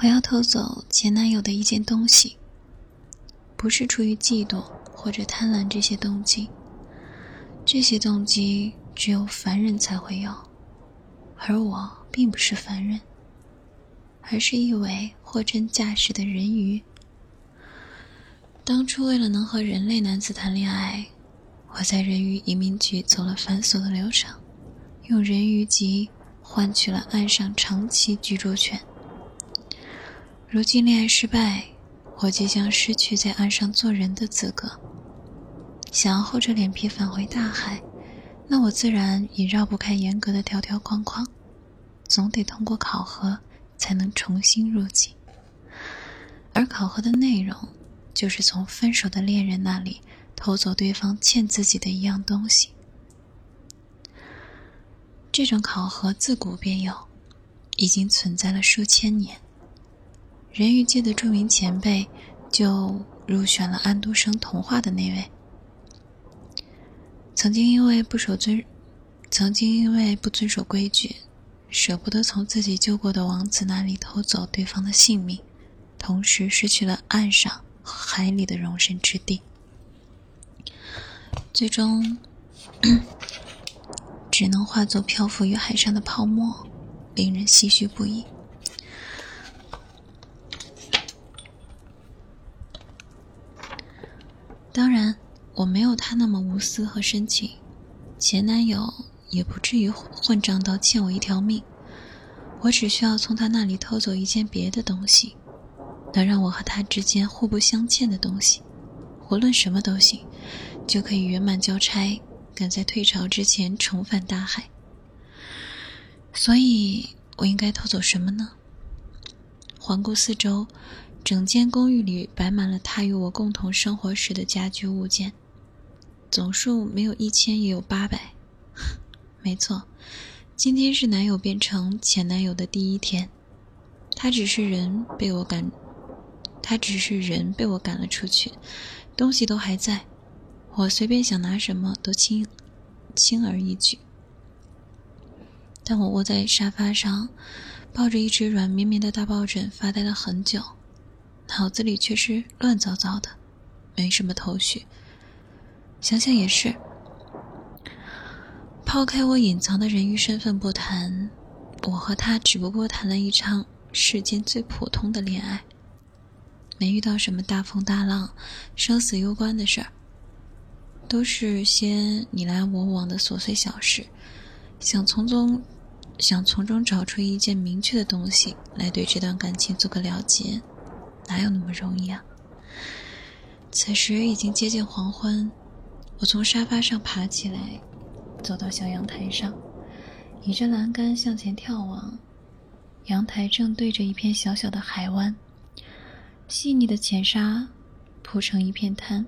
我要偷走前男友的一件东西，不是出于嫉妒或者贪婪这些动机。这些动机只有凡人才会有，而我并不是凡人，而是一位货真价实的人鱼。当初为了能和人类男子谈恋爱，我在人鱼移民局走了繁琐的流程，用人鱼籍换取了岸上长期居住权。如今恋爱失败，我即将失去在岸上做人的资格。想要厚着脸皮返回大海，那我自然也绕不开严格的条条框框，总得通过考核才能重新入境。而考核的内容，就是从分手的恋人那里偷走对方欠自己的一样东西。这种考核自古便有，已经存在了数千年。人鱼界的著名前辈，就入选了安徒生童话的那位。曾经因为不守遵，曾经因为不遵守规矩，舍不得从自己救过的王子那里偷走对方的性命，同时失去了岸上和海里的容身之地，最终 只能化作漂浮于海上的泡沫，令人唏嘘不已。当然。我没有他那么无私和深情，前男友也不至于混账到欠我一条命。我只需要从他那里偷走一件别的东西，能让我和他之间互不相欠的东西，无论什么都行，就可以圆满交差，赶在退潮之前重返大海。所以，我应该偷走什么呢？环顾四周，整间公寓里摆满了他与我共同生活时的家居物件。总数没有一千也有八百，没错，今天是男友变成前男友的第一天，他只是人被我赶，他只是人被我赶了出去，东西都还在，我随便想拿什么都轻，轻而易举。但我窝在沙发上，抱着一只软绵绵的大抱枕发呆了很久，脑子里却是乱糟糟的，没什么头绪。想想也是，抛开我隐藏的人鱼身份不谈，我和他只不过谈了一场世间最普通的恋爱，没遇到什么大风大浪、生死攸关的事儿，都是些你来我往的琐碎小事。想从中，想从中找出一件明确的东西来对这段感情做个了结，哪有那么容易啊？此时已经接近黄昏。我从沙发上爬起来，走到小阳台上，倚着栏杆向前眺望。阳台正对着一片小小的海湾，细腻的浅沙铺成一片滩，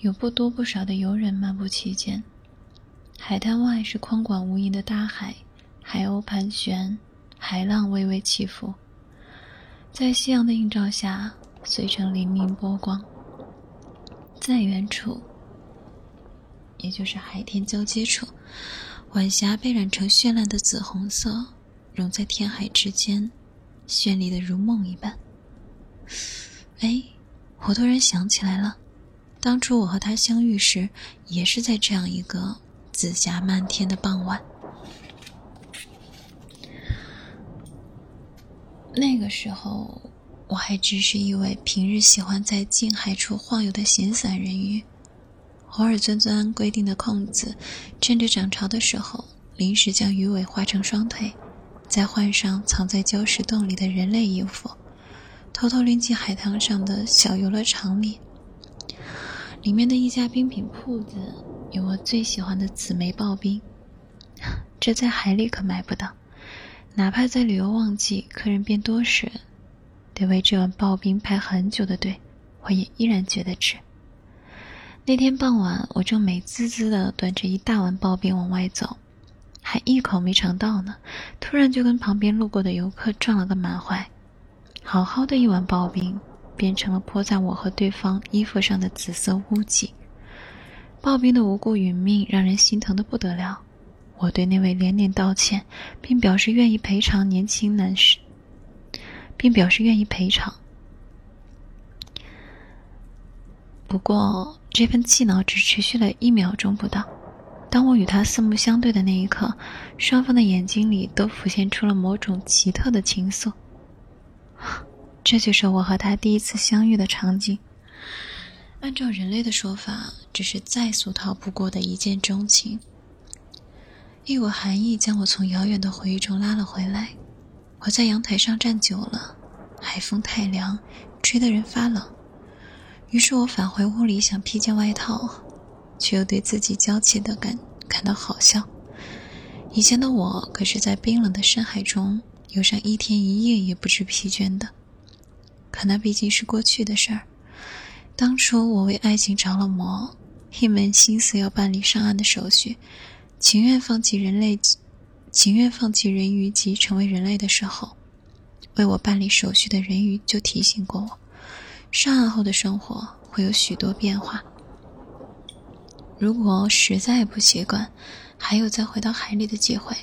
有不多不少的游人漫步其间。海滩外是宽广无垠的大海，海鸥盘旋，海浪微微起伏，在夕阳的映照下，碎成粼粼波光。在远处，也就是海天交接处，晚霞被染成绚烂的紫红色，融在天海之间，绚丽的如梦一般。哎，我突然想起来了，当初我和他相遇时，也是在这样一个紫霞漫天的傍晚。那个时候。我还只是一位平日喜欢在近海处晃悠的闲散人鱼，偶尔钻钻规定的空子，趁着涨潮的时候，临时将鱼尾画成双腿，再换上藏在礁石洞里的人类衣服，偷偷溜进海滩上的小游乐场里。里面的一家冰品铺子有我最喜欢的紫梅刨冰，这在海里可买不到，哪怕在旅游旺季，客人变多时。得为这碗刨冰排很久的队，我也依然觉得值。那天傍晚，我正美滋滋的端着一大碗刨冰往外走，还一口没尝到呢，突然就跟旁边路过的游客撞了个满怀。好好的一碗刨冰，变成了泼在我和对方衣服上的紫色污迹。刨冰的无辜殒命，让人心疼的不得了。我对那位连连道歉，并表示愿意赔偿年轻男士。并表示愿意赔偿。不过，这份气恼只持续了一秒钟不到。当我与他四目相对的那一刻，双方的眼睛里都浮现出了某种奇特的情愫。这就是我和他第一次相遇的场景。按照人类的说法，这是再俗套不过的一见钟情。一股寒意将我从遥远的回忆中拉了回来。我在阳台上站久了，海风太凉，吹得人发冷。于是我返回屋里想披件外套，却又对自己娇气的感感到好笑。以前的我可是在冰冷的深海中游上一天一夜也不知疲倦的。可那毕竟是过去的事儿。当初我为爱情着了魔，一门心思要办理上岸的手续，情愿放弃人类，情愿放弃人鱼及成为人类的时候，为我办理手续的人鱼就提醒过我，上岸后的生活会有许多变化。如果实在不习惯，还有再回到海里的机会。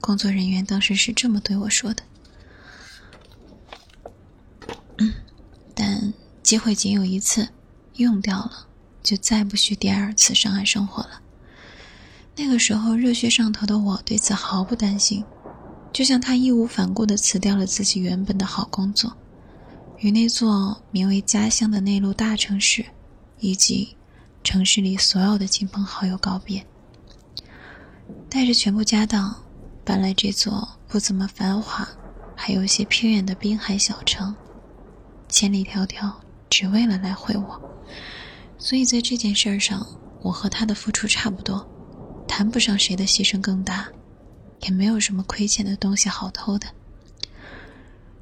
工作人员当时是这么对我说的。但。机会仅有一次，用掉了，就再不许第二次上岸生活了。那个时候热血上头的我对此毫不担心，就像他义无反顾地辞掉了自己原本的好工作，与那座名为家乡的内陆大城市，以及城市里所有的亲朋好友告别，带着全部家当搬来这座不怎么繁华，还有些偏远的滨海小城，千里迢迢。只为了来会我，所以在这件事上，我和他的付出差不多，谈不上谁的牺牲更大，也没有什么亏欠的东西好偷的。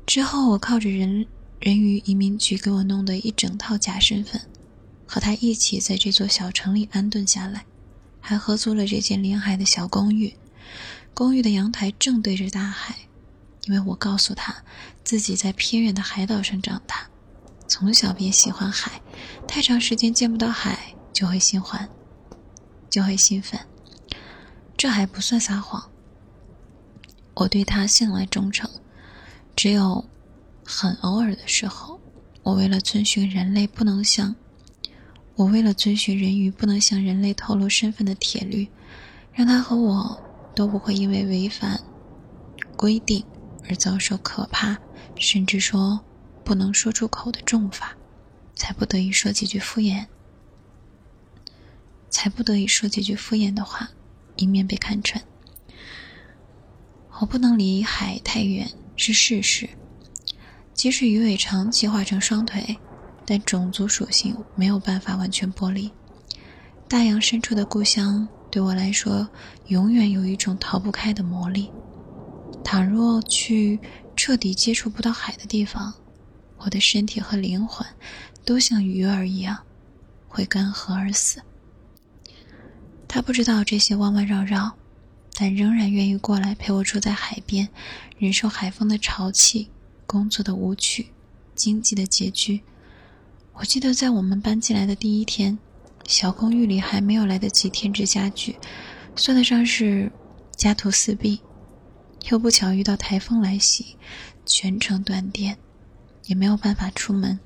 之后，我靠着人人鱼移民局给我弄的一整套假身份，和他一起在这座小城里安顿下来，还合租了这间临海的小公寓。公寓的阳台正对着大海，因为我告诉他自己在偏远的海岛上长大。从小便喜欢海，太长时间见不到海就会心烦，就会兴奋。这还不算撒谎。我对他向来忠诚，只有很偶尔的时候，我为了遵循人类不能向我为了遵循人鱼不能向人类透露身份的铁律，让他和我都不会因为违反规定而遭受可怕，甚至说。不能说出口的重罚，才不得已说几句敷衍，才不得已说几句敷衍的话，以免被看穿。我不能离海太远是事实，即使鱼尾长计划成双腿，但种族属性没有办法完全剥离。大洋深处的故乡对我来说，永远有一种逃不开的魔力。倘若去彻底接触不到海的地方，我的身体和灵魂，都像鱼儿一样，会干涸而死。他不知道这些弯弯绕绕，但仍然愿意过来陪我住在海边，忍受海风的潮气、工作的无趣、经济的拮据。我记得在我们搬进来的第一天，小公寓里还没有来得及添置家具，算得上是家徒四壁。又不巧遇到台风来袭，全程断电。也没有办法出门。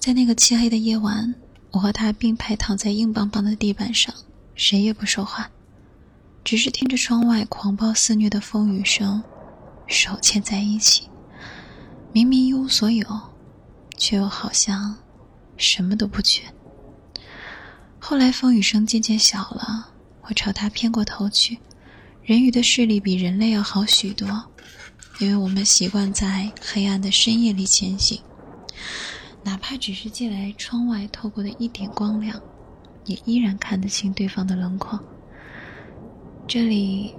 在那个漆黑的夜晚，我和他并排躺在硬邦邦的地板上，谁也不说话，只是听着窗外狂暴肆虐的风雨声，手牵在一起。明明一无所有，却又好像什么都不缺。后来风雨声渐渐小了，我朝他偏过头去，人鱼的视力比人类要好许多。因为我们习惯在黑暗的深夜里前行，哪怕只是借来窗外透过的一点光亮，也依然看得清对方的轮廓。这里，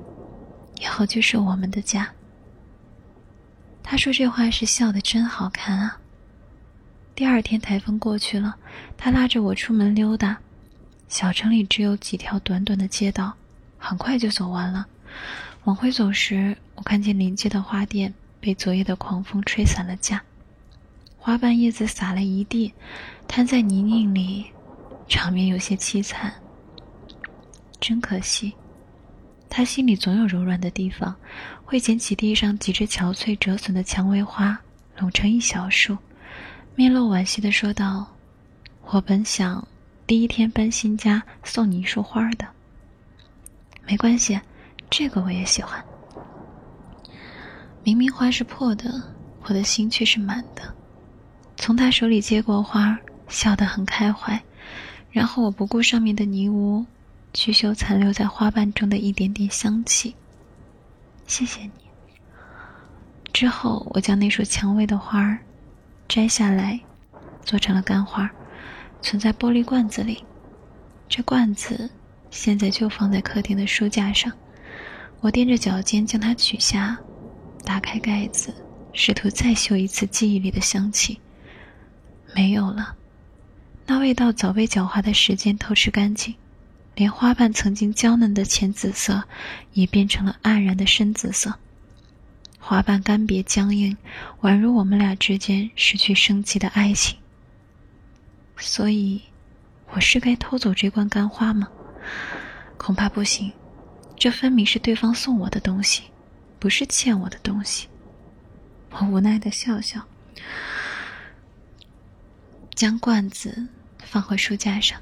以后就是我们的家。他说这话是笑得真好看啊。第二天台风过去了，他拉着我出门溜达，小城里只有几条短短的街道，很快就走完了。往回走时，我看见临街的花店被昨夜的狂风吹散了架，花瓣叶子洒了一地，摊在泥泞里，场面有些凄惨。真可惜，他心里总有柔软的地方，会捡起地上几只憔悴折损的蔷薇花，拢成一小束，面露惋惜的说道：“我本想第一天搬新家送你一束花的。没关系，这个我也喜欢。明明花是破的，我的心却是满的。从他手里接过花，笑得很开怀，然后我不顾上面的泥污。”去嗅残留在花瓣中的一点点香气。谢谢你。之后，我将那束蔷薇的花儿摘下来，做成了干花，存在玻璃罐子里。这罐子现在就放在客厅的书架上。我踮着脚尖将它取下，打开盖子，试图再嗅一次记忆里的香气。没有了，那味道早被狡猾的时间偷吃干净。连花瓣曾经娇嫩的浅紫色，也变成了黯然的深紫色。花瓣干瘪僵硬，宛如我们俩之间失去生机的爱情。所以，我是该偷走这罐干花吗？恐怕不行。这分明是对方送我的东西，不是欠我的东西。我无奈的笑笑，将罐子放回书架上。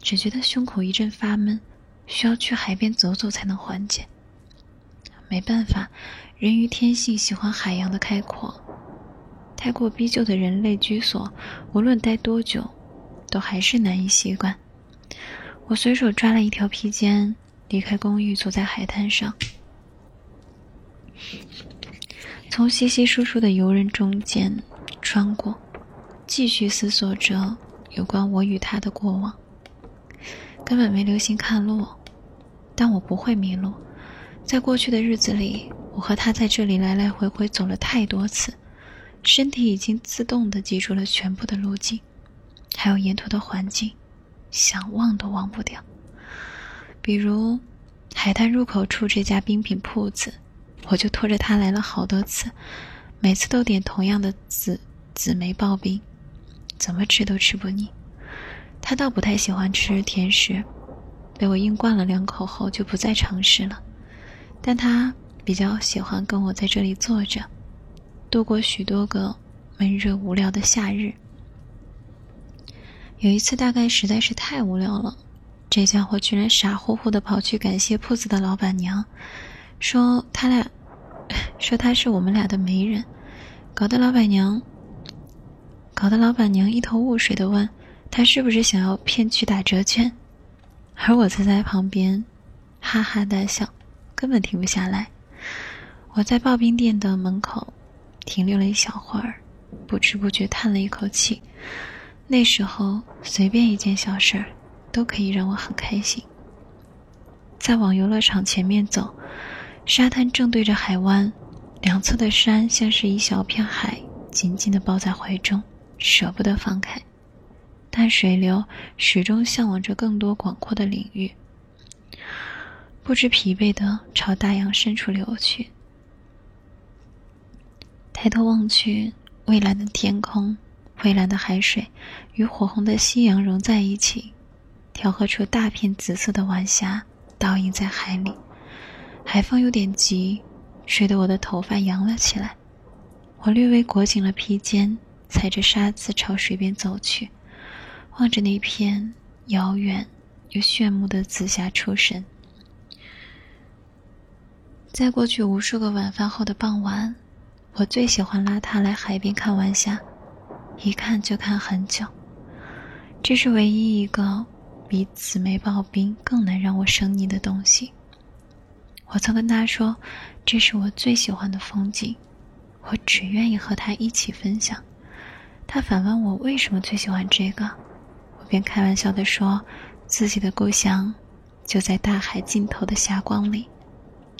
只觉得胸口一阵发闷，需要去海边走走才能缓解。没办法，人鱼天性喜欢海洋的开阔。太过逼就的人类居所，无论待多久，都还是难以习惯。我随手抓了一条披肩，离开公寓，坐在海滩上，从稀稀疏疏的游人中间穿过，继续思索着有关我与他的过往。根本没留心看路，但我不会迷路。在过去的日子里，我和他在这里来来回回走了太多次，身体已经自动的记住了全部的路径，还有沿途的环境，想忘都忘不掉。比如，海滩入口处这家冰品铺子，我就拖着他来了好多次，每次都点同样的紫紫莓刨冰，怎么吃都吃不腻。他倒不太喜欢吃甜食，被我硬灌了两口后就不再尝试了。但他比较喜欢跟我在这里坐着，度过许多个闷热无聊的夏日。有一次，大概实在是太无聊了，这家伙居然傻乎乎的跑去感谢铺子的老板娘，说他俩，说他是我们俩的媒人，搞得老板娘，搞得老板娘一头雾水的问。他是不是想要骗取打折券？而我则在旁边哈哈大笑，根本停不下来。我在刨冰店的门口停留了一小会儿，不知不觉叹了一口气。那时候，随便一件小事儿都可以让我很开心。再往游乐场前面走，沙滩正对着海湾，两侧的山像是一小片海，紧紧地抱在怀中，舍不得放开。但水流始终向往着更多广阔的领域，不知疲惫的朝大洋深处流去。抬头望去，蔚蓝的天空、蔚蓝的海水与火红的夕阳融在一起，调和出大片紫色的晚霞，倒映在海里。海风有点急，吹得我的头发扬了起来。我略微裹紧了披肩，踩着沙子朝水边走去。望着那片遥远又炫目的紫霞出神。在过去无数个晚饭后的傍晚，我最喜欢拉他来海边看晚霞，一看就看很久。这是唯一一个比紫梅刨冰更能让我生腻的东西。我曾跟他说，这是我最喜欢的风景，我只愿意和他一起分享。他反问我为什么最喜欢这个。我便开玩笑的说：“自己的故乡就在大海尽头的霞光里，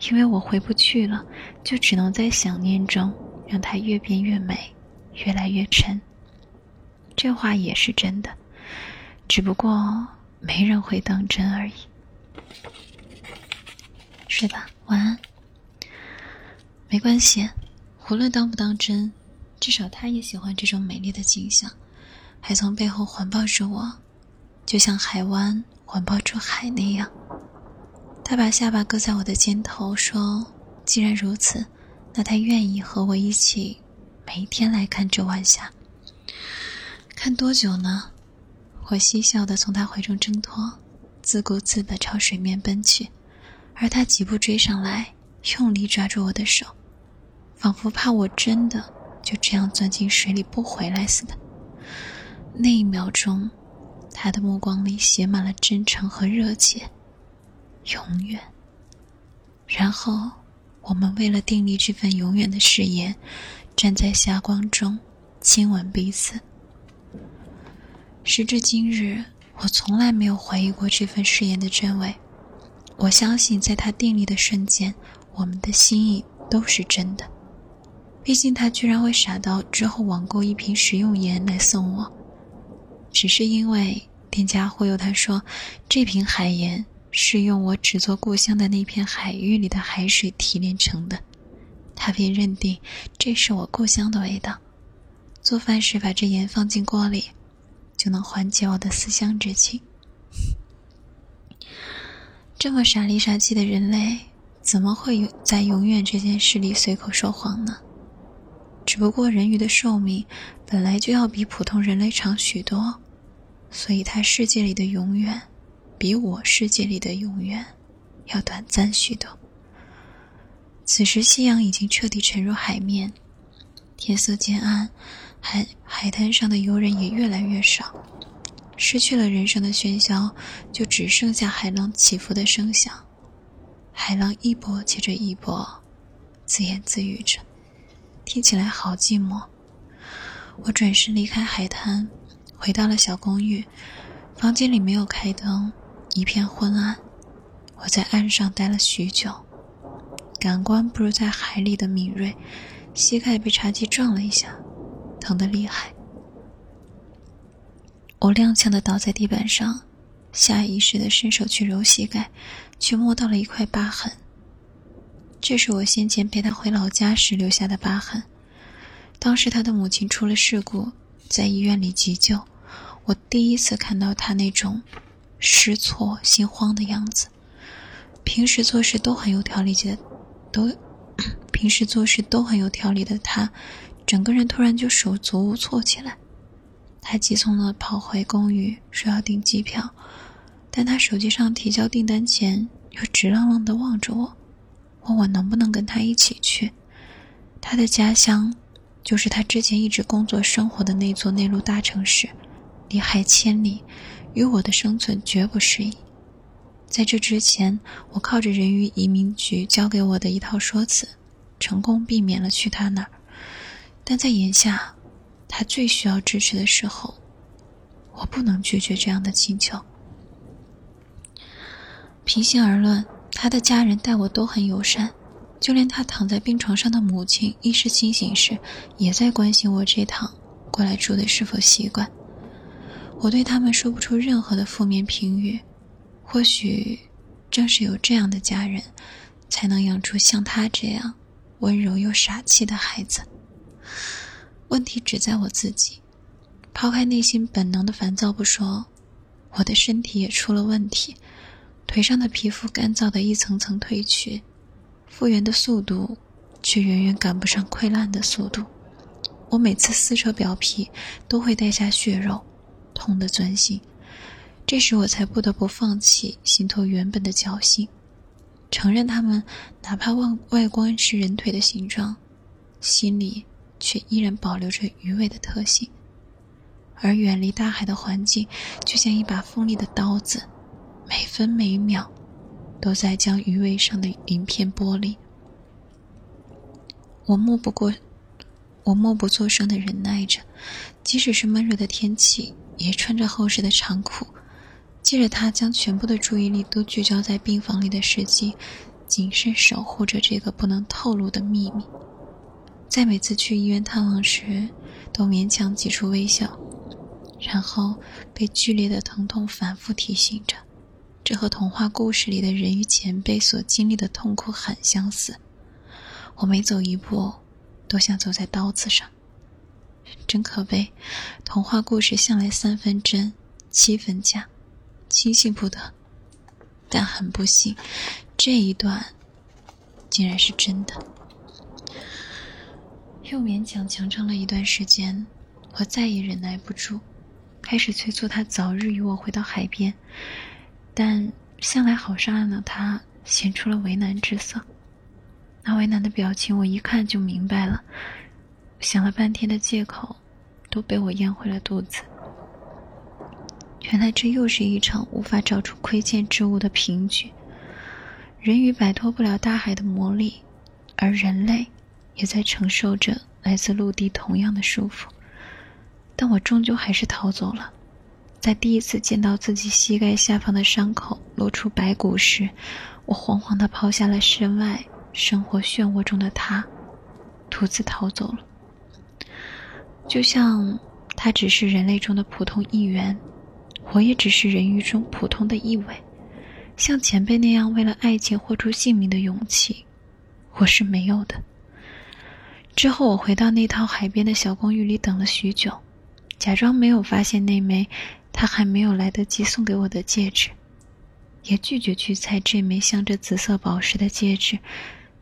因为我回不去了，就只能在想念中让它越变越美，越来越沉。”这话也是真的，只不过没人会当真而已。睡吧，晚安。没关系，无论当不当真，至少他也喜欢这种美丽的景象。还从背后环抱着我，就像海湾环抱住海那样。他把下巴搁在我的肩头，说：“既然如此，那他愿意和我一起每一天来看这晚霞。看多久呢？”我嬉笑的从他怀中挣脱，自顾自的朝水面奔去，而他几步追上来，用力抓住我的手，仿佛怕我真的就这样钻进水里不回来似的。那一秒钟，他的目光里写满了真诚和热切。永远。然后，我们为了订立这份永远的誓言，站在霞光中，亲吻彼此。时至今日，我从来没有怀疑过这份誓言的真伪。我相信，在他订立的瞬间，我们的心意都是真的。毕竟，他居然会傻到之后网购一瓶食用盐来送我，只是因为店家忽悠他说，这瓶海盐。是用我只做故乡的那片海域里的海水提炼成的，他便认定这是我故乡的味道。做饭时把这盐放进锅里，就能缓解我的思乡之情。这么傻里傻气的人类，怎么会有在永远这件事里随口说谎呢？只不过人鱼的寿命本来就要比普通人类长许多，所以他世界里的永远。比我世界里的永远要短暂许多。此时，夕阳已经彻底沉入海面，天色渐暗，海海滩上的游人也越来越少，失去了人生的喧嚣，就只剩下海浪起伏的声响。海浪一波接着一波，自言自语着，听起来好寂寞。我转身离开海滩，回到了小公寓，房间里没有开灯。一片昏暗，我在岸上待了许久，感官不如在海里的敏锐，膝盖被茶几撞了一下，疼得厉害。我踉跄的倒在地板上，下意识的伸手去揉膝盖，却摸到了一块疤痕。这是我先前陪他回老家时留下的疤痕，当时他的母亲出了事故，在医院里急救，我第一次看到他那种。失措、心慌的样子。平时做事都很有条理的，都平时做事都很有条理的他，整个人突然就手足无措起来。他急匆匆跑回公寓，说要订机票，但他手机上提交订单前，又直愣愣的望着我，问我能不能跟他一起去。他的家乡，就是他之前一直工作生活的那座内陆大城市，离海千里。与我的生存绝不适宜。在这之前，我靠着人鱼移民局教给我的一套说辞，成功避免了去他那儿。但在眼下，他最需要支持的时候，我不能拒绝这样的请求。平心而论，他的家人待我都很友善，就连他躺在病床上的母亲意识清醒时，也在关心我这趟过来住的是否习惯。我对他们说不出任何的负面评语，或许正是有这样的家人，才能养出像他这样温柔又傻气的孩子。问题只在我自己，抛开内心本能的烦躁不说，我的身体也出了问题，腿上的皮肤干燥的一层层褪去，复原的速度却远远赶不上溃烂的速度。我每次撕扯表皮，都会带下血肉。痛的钻心，这时我才不得不放弃心头原本的侥幸，承认他们哪怕外外观是人腿的形状，心里却依然保留着鱼尾的特性。而远离大海的环境，就像一把锋利的刀子，每分每秒都在将鱼尾上的鳞片剥离。我默不过，我默不作声的忍耐着，即使是闷热的天气。也穿着厚实的长裤，接着他将全部的注意力都聚焦在病房里的时机，谨慎守护着这个不能透露的秘密。在每次去医院探望时，都勉强挤出微笑，然后被剧烈的疼痛反复提醒着，这和童话故事里的人鱼前辈所经历的痛苦很相似。我每走一步，都像走在刀子上。真可悲，童话故事向来三分真，七分假，轻信不得。但很不幸，这一段竟然是真的。又勉强强撑了一段时间，我再也忍耐不住，开始催促他早日与我回到海边。但向来好上岸的他显出了为难之色。那为难的表情，我一看就明白了。想了半天的借口，都被我咽回了肚子。原来这又是一场无法找出亏欠之物的平局。人鱼摆脱不了大海的魔力，而人类也在承受着来自陆地同样的束缚。但我终究还是逃走了。在第一次见到自己膝盖下方的伤口露出白骨时，我惶惶地抛下了身外生活漩涡中的他，独自逃走了。就像他只是人类中的普通一员。我也只是人鱼中普通的一尾，像前辈那样为了爱情豁出性命的勇气，我是没有的。之后，我回到那套海边的小公寓里等了许久，假装没有发现那枚他还没有来得及送给我的戒指，也拒绝去猜这枚镶着紫色宝石的戒指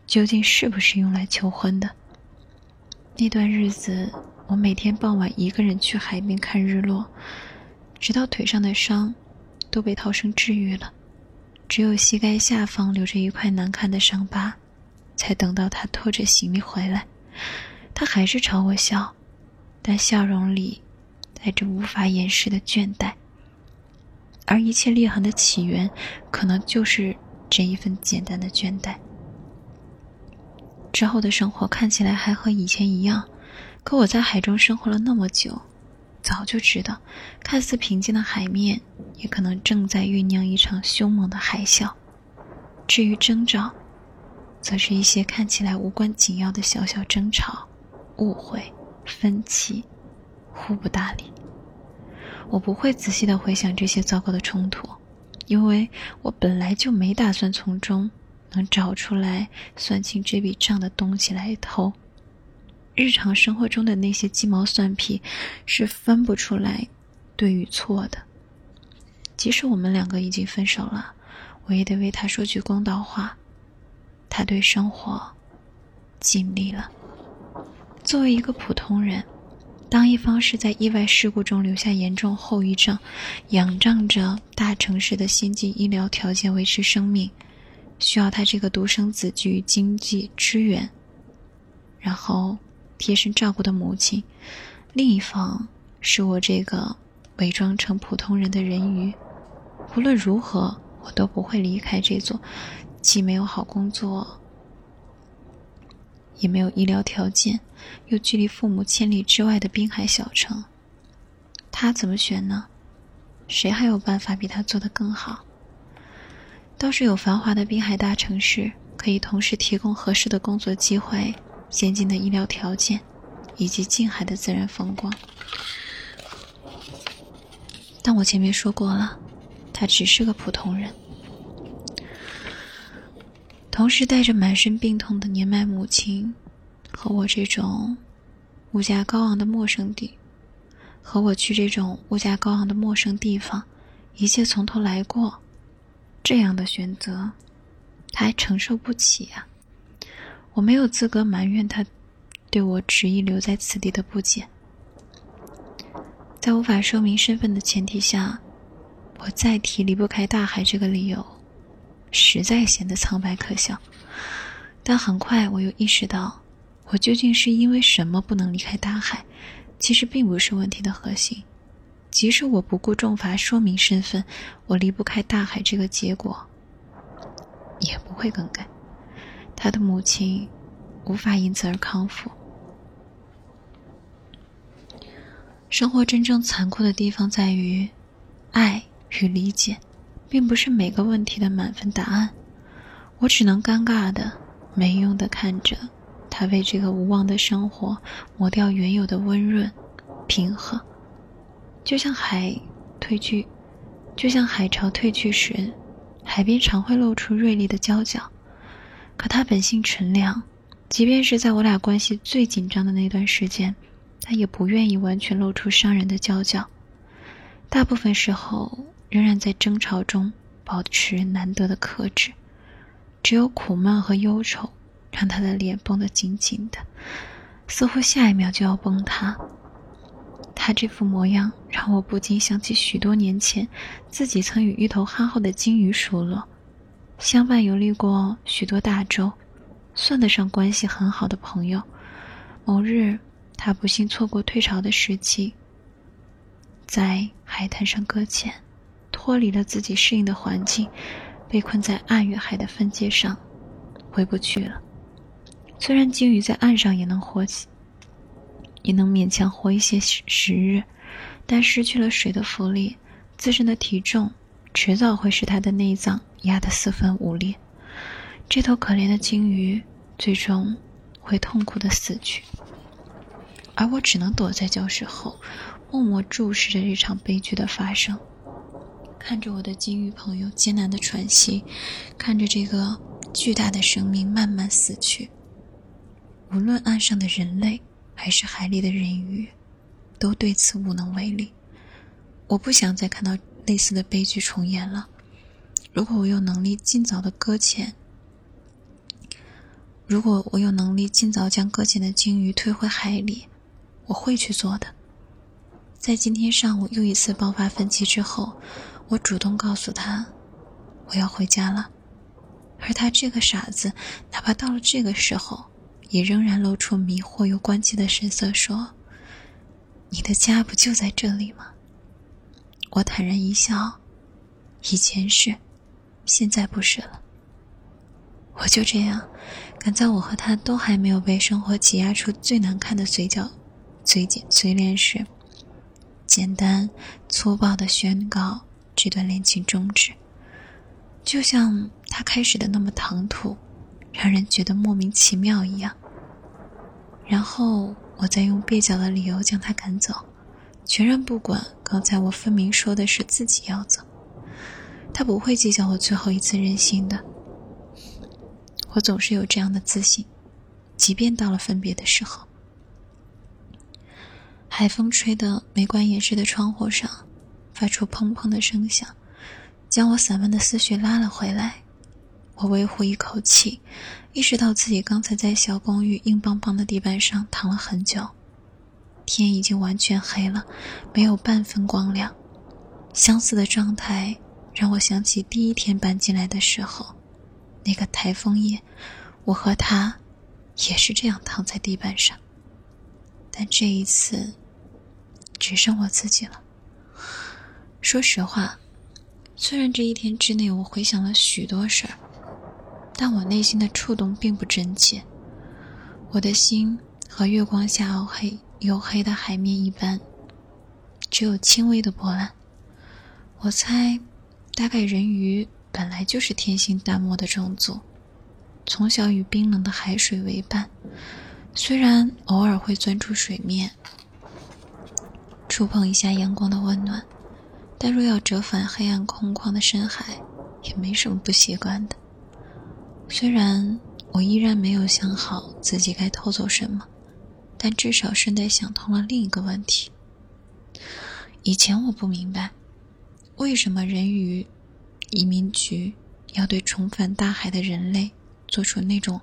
究竟是不是用来求婚的。那段日子，我每天傍晚一个人去海边看日落。直到腿上的伤都被涛声治愈了，只有膝盖下方留着一块难看的伤疤，才等到他拖着行李回来。他还是朝我笑，但笑容里带着无法掩饰的倦怠。而一切裂痕的起源，可能就是这一份简单的倦怠。之后的生活看起来还和以前一样，可我在海中生活了那么久。早就知道，看似平静的海面，也可能正在酝酿一场凶猛的海啸。至于征兆，则是一些看起来无关紧要的小小争吵、误会、分歧，互不搭理。我不会仔细的回想这些糟糕的冲突，因为我本来就没打算从中能找出来算清这笔账的东西来偷。日常生活中的那些鸡毛蒜皮，是分不出来对与错的。即使我们两个已经分手了，我也得为他说句公道话：他对生活尽力了。作为一个普通人，当一方是在意外事故中留下严重后遗症，仰仗着大城市的先进医疗条件维持生命，需要他这个独生子给予经济支援，然后。贴身照顾的母亲，另一方是我这个伪装成普通人的人鱼。无论如何，我都不会离开这座既没有好工作，也没有医疗条件，又距离父母千里之外的滨海小城。他怎么选呢？谁还有办法比他做得更好？倒是有繁华的滨海大城市，可以同时提供合适的工作机会。先进的医疗条件，以及近海的自然风光。但我前面说过了，他只是个普通人。同时带着满身病痛的年迈母亲，和我这种物价高昂的陌生地，和我去这种物价高昂的陌生地方，一切从头来过，这样的选择，他还承受不起啊。我没有资格埋怨他对我执意留在此地的不解。在无法说明身份的前提下，我再提离不开大海这个理由，实在显得苍白可笑。但很快我又意识到，我究竟是因为什么不能离开大海，其实并不是问题的核心。即使我不顾重罚说明身份，我离不开大海这个结果，也不会更改。他的母亲无法因此而康复。生活真正残酷的地方在于，爱与理解，并不是每个问题的满分答案。我只能尴尬的、没用的看着他为这个无望的生活抹掉原有的温润、平和，就像海退去，就像海潮退去时，海边常会露出锐利的礁角。可他本性纯良，即便是在我俩关系最紧张的那段时间，他也不愿意完全露出伤人的娇角。大部分时候，仍然在争吵中保持难得的克制，只有苦闷和忧愁让他的脸绷得紧紧的，似乎下一秒就要崩塌。他这副模样让我不禁想起许多年前自己曾与一头憨厚的金鱼熟络，相伴游历过许多大洲，算得上关系很好的朋友。某日，他不幸错过退潮的时机，在海滩上搁浅。脱离了自己适应的环境，被困在岸与海的分界上，回不去了。虽然鲸鱼在岸上也能活起，也能勉强活一些时时日，但失去了水的浮力，自身的体重迟早会使它的内脏压得四分五裂。这头可怜的鲸鱼最终会痛苦的死去，而我只能躲在教室后，默默注视着这场悲剧的发生。看着我的金鱼朋友艰难的喘息，看着这个巨大的生命慢慢死去。无论岸上的人类还是海里的人鱼，都对此无能为力。我不想再看到类似的悲剧重演了。如果我有能力尽早的搁浅，如果我有能力尽早将搁浅的鲸鱼推回海里，我会去做的。在今天上午又一次爆发分歧之后。我主动告诉他，我要回家了，而他这个傻子，哪怕到了这个时候，也仍然露出迷惑又关切的神色，说：“你的家不就在这里吗？”我坦然一笑：“以前是，现在不是了。”我就这样，赶在我和他都还没有被生活挤压出最难看的嘴角、嘴角、嘴脸时，简单粗暴的宣告。这段恋情终止，就像他开始的那么唐突，让人觉得莫名其妙一样。然后我再用蹩脚的理由将他赶走，全然不管刚才我分明说的是自己要走。他不会计较我最后一次任性的。我总是有这样的自信，即便到了分别的时候。海风吹得没关严实的窗户上。发出砰砰的声响，将我散漫的思绪拉了回来。我微呼一口气，意识到自己刚才在小公寓硬邦邦的地板上躺了很久。天已经完全黑了，没有半分光亮。相似的状态让我想起第一天搬进来的时候，那个台风夜，我和他也是这样躺在地板上。但这一次，只剩我自己了。说实话，虽然这一天之内我回想了许多事儿，但我内心的触动并不真切。我的心和月光下黝黑黝黑的海面一般，只有轻微的波澜。我猜，大概人鱼本来就是天性淡漠的种族，从小与冰冷的海水为伴，虽然偶尔会钻出水面，触碰一下阳光的温暖。但若要折返黑暗空旷的深海，也没什么不习惯的。虽然我依然没有想好自己该偷走什么，但至少顺带想通了另一个问题。以前我不明白，为什么人鱼移民局要对重返大海的人类做出那种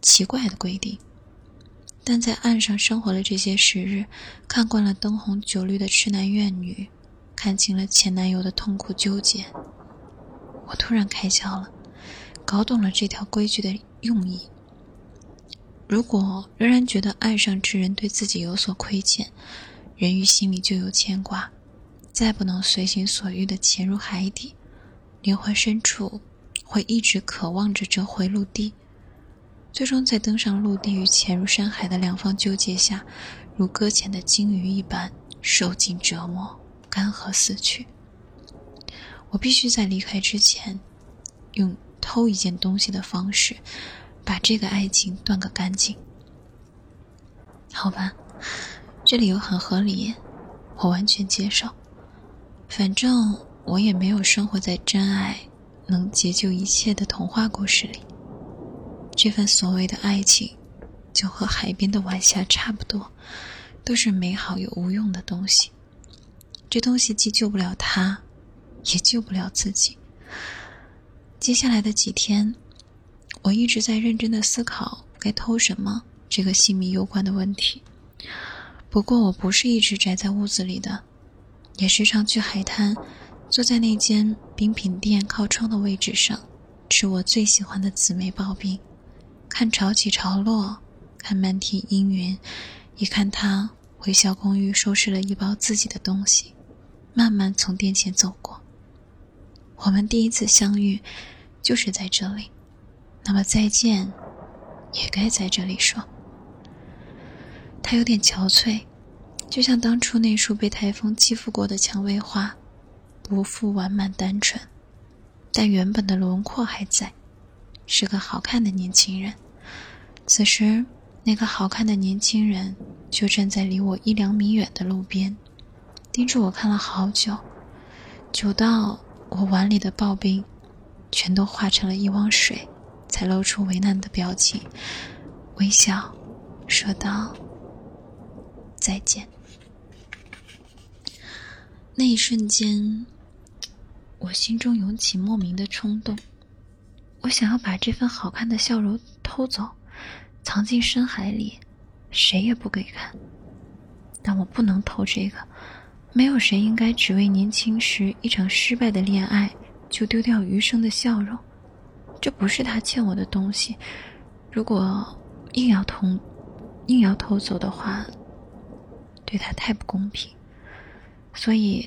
奇怪的规定。但在岸上生活的这些时日，看惯了灯红酒绿的痴男怨女。看清了前男友的痛苦纠结，我突然开窍了，搞懂了这条规矩的用意。如果仍然觉得岸上之人对自己有所亏欠，人鱼心里就有牵挂，再不能随心所欲地潜入海底，灵魂深处会一直渴望着折回陆地，最终在登上陆地与潜入深海的两方纠结下，如搁浅的鲸鱼一般受尽折磨。干涸死去。我必须在离开之前，用偷一件东西的方式，把这个爱情断个干净。好吧，这理由很合理，我完全接受。反正我也没有生活在真爱能解救一切的童话故事里。这份所谓的爱情，就和海边的晚霞差不多，都是美好又无用的东西。这东西既救不了他，也救不了自己，接下来的几天，我一直在认真的思考该偷什么这个性命攸关的问题。不过，我不是一直宅在屋子里的，也时常去海滩，坐在那间冰品店靠窗的位置上，吃我最喜欢的紫梅刨冰，看潮起潮落，看漫天阴云，一看他回小公寓收拾了一包自己的东西，慢慢从店前走过。我们第一次相遇，就是在这里，那么再见，也该在这里说。他有点憔悴，就像当初那束被台风欺负过的蔷薇花，不复完满单纯，但原本的轮廓还在，是个好看的年轻人。此时，那个好看的年轻人就站在离我一两米远的路边，盯着我看了好久，久到我碗里的刨冰全都化成了一汪水，才露出为难的表情，微笑说道。再见。那一瞬间，我心中涌起莫名的冲动，我想要把这份好看的笑容偷走，藏进深海里，谁也不给看。但我不能偷这个，没有谁应该只为年轻时一场失败的恋爱就丢掉余生的笑容。这不是他欠我的东西，如果硬要偷，硬要偷走的话。对他太不公平，所以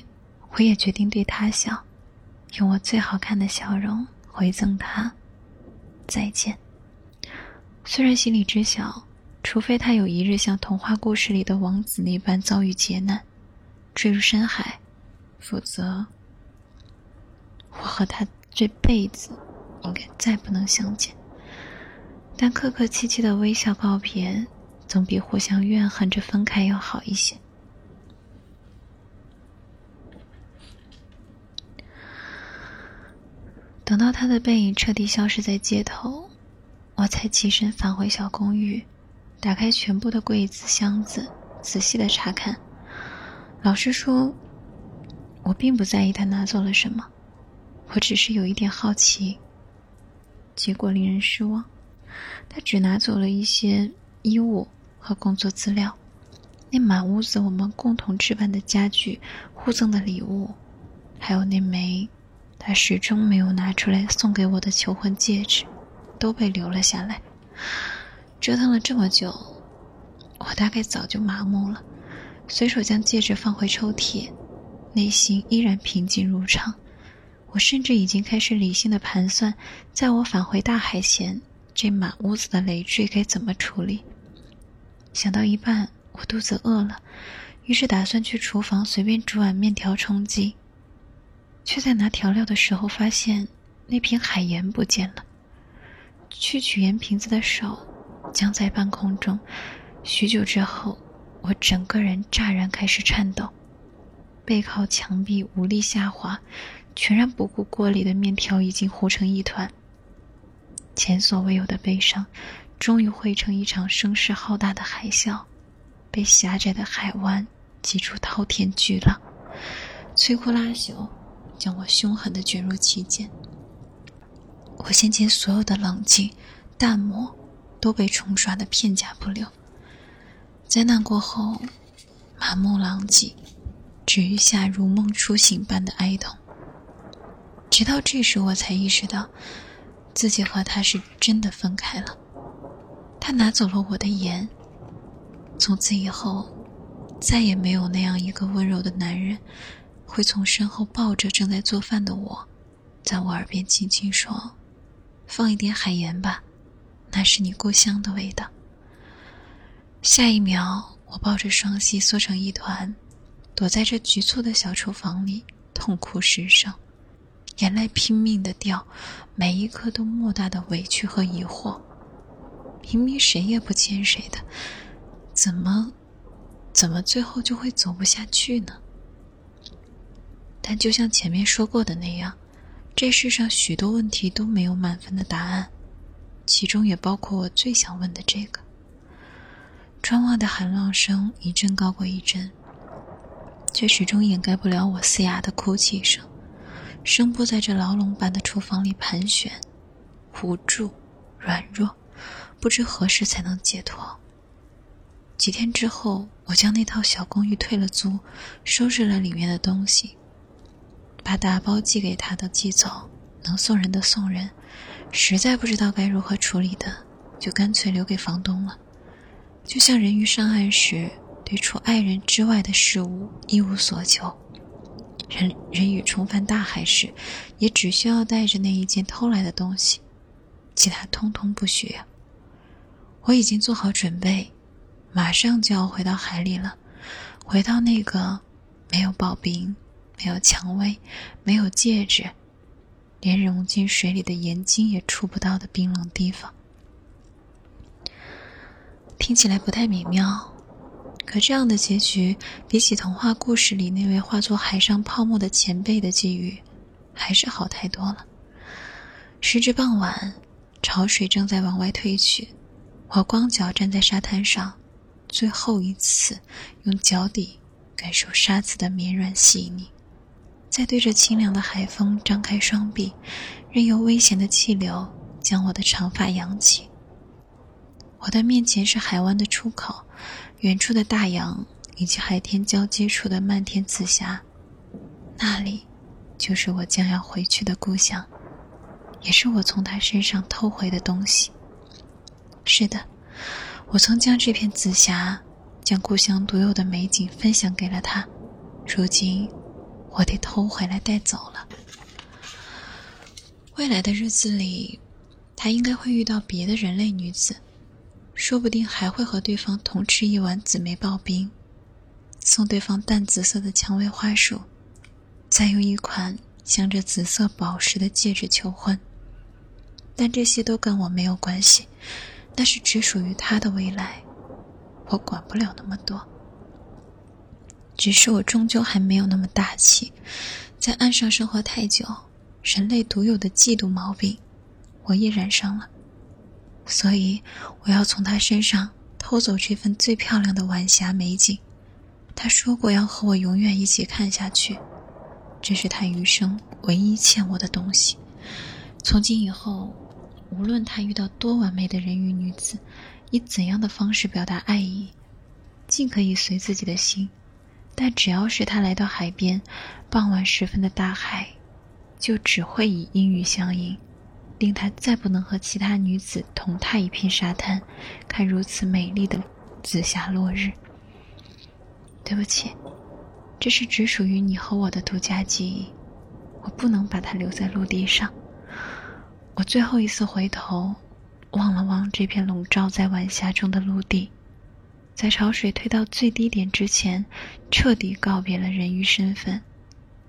我也决定对他笑，用我最好看的笑容回赠他再见。虽然心里知晓，除非他有一日像童话故事里的王子那般遭遇劫难，坠入深海，否则我和他这辈子应该再不能相见。但客客气气的微笑告别。总比互相怨恨着分开要好一些。等到他的背影彻底消失在街头，我才起身返回小公寓，打开全部的柜子、箱子，仔细的查看。老实说，我并不在意他拿走了什么，我只是有一点好奇。结果令人失望，他只拿走了一些衣物。和工作资料，那满屋子我们共同置办的家具、互赠的礼物，还有那枚他始终没有拿出来送给我的求婚戒指，都被留了下来。折腾了这么久，我大概早就麻木了，随手将戒指放回抽屉，内心依然平静如常。我甚至已经开始理性的盘算，在我返回大海前，这满屋子的累赘该怎么处理。想到一半，我肚子饿了，于是打算去厨房随便煮碗面条充饥。却在拿调料的时候，发现那瓶海盐不见了。去取盐瓶子的手僵在半空中，许久之后，我整个人乍然开始颤抖，背靠墙壁无力下滑，全然不顾锅里的面条已经糊成一团。前所未有的悲伤。终于汇成一场声势浩大的海啸，被狭窄的海湾挤出滔天巨浪，摧枯拉朽，将我凶狠的卷入其间。我先前所有的冷静、淡漠，都被冲刷的片甲不留。灾难过后，满目狼藉，只余下如梦初醒般的哀痛。直到这时，我才意识到，自己和他是真的分开了。他拿走了我的盐。从此以后，再也没有那样一个温柔的男人，会从身后抱着正在做饭的我，在我耳边轻轻说：“放一点海盐吧，那是你故乡的味道。”下一秒，我抱着双膝缩成一团，躲在这局促的小厨房里，痛哭失声，眼泪拼命的掉，每一颗都莫大的委屈和疑惑。明明谁也不欠谁的，怎么，怎么最后就会走不下去呢？但就像前面说过的那样，这世上许多问题都没有满分的答案，其中也包括我最想问的这个。窗外的喊浪声一阵高过一阵，却始终掩盖不了我嘶哑的哭泣声。声波在这牢笼般的厨房里盘旋，无助、软弱，不知何时才能解脱。几天之后，我将那套小公寓退了租，收拾了里面的东西，把打包寄给他的寄走，能送人的送人，实在不知道该如何处理的，就干脆留给房东了。就像人鱼上岸时，对除爱人之外的事物一无所求。人人鱼重返大海时，也只需要带着那一件偷来的东西，其他通通不需要。我已经做好准备，马上就要回到海里了，回到那个没有刨冰、没有蔷薇、没有戒指，连融进水里的盐晶也触不到的冰冷地方。听起来不太美妙。可这样的结局，比起童话故事里那位化作海上泡沫的前辈的际遇，还是好太多了。时至傍晚，潮水正在往外退去，我光脚站在沙滩上，最后一次用脚底感受沙子的绵软细腻，再对着清凉的海风张开双臂，任由危险的气流将我的长发扬起。我的面前是海湾的出口。远处的大洋以及海天交接处的漫天紫霞，那里就是我将要回去的故乡，也是我从他身上偷回的东西。是的，我曾将这片紫霞，将故乡独有的美景分享给了他，如今我得偷回来带走了。未来的日子里，他应该会遇到别的人类女子。说不定还会和对方同吃一碗紫梅刨冰，送对方淡紫色的蔷薇花束，再用一款镶着紫色宝石的戒指求婚。但这些都跟我没有关系，那是只属于他的未来，我管不了那么多。只是我终究还没有那么大气，在岸上生活太久，人类独有的嫉妒毛病，我也染上了。所以，我要从他身上偷走这份最漂亮的晚霞美景。他说过要和我永远一起看下去，这是他余生唯一欠我的东西。从今以后，无论他遇到多完美的人鱼女子，以怎样的方式表达爱意，尽可以随自己的心。但只要是他来到海边，傍晚时分的大海，就只会以阴雨相迎。令他再不能和其他女子同踏一片沙滩，看如此美丽的紫霞落日。对不起，这是只属于你和我的独家记忆，我不能把它留在陆地上。我最后一次回头，望了望这片笼罩在晚霞中的陆地，在潮水退到最低点之前，彻底告别了人鱼身份，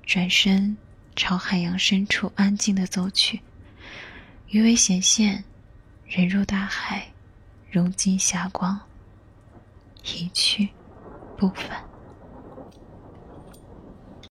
转身朝海洋深处安静的走去。鱼尾显现，人入大海，融进霞光，一去不返。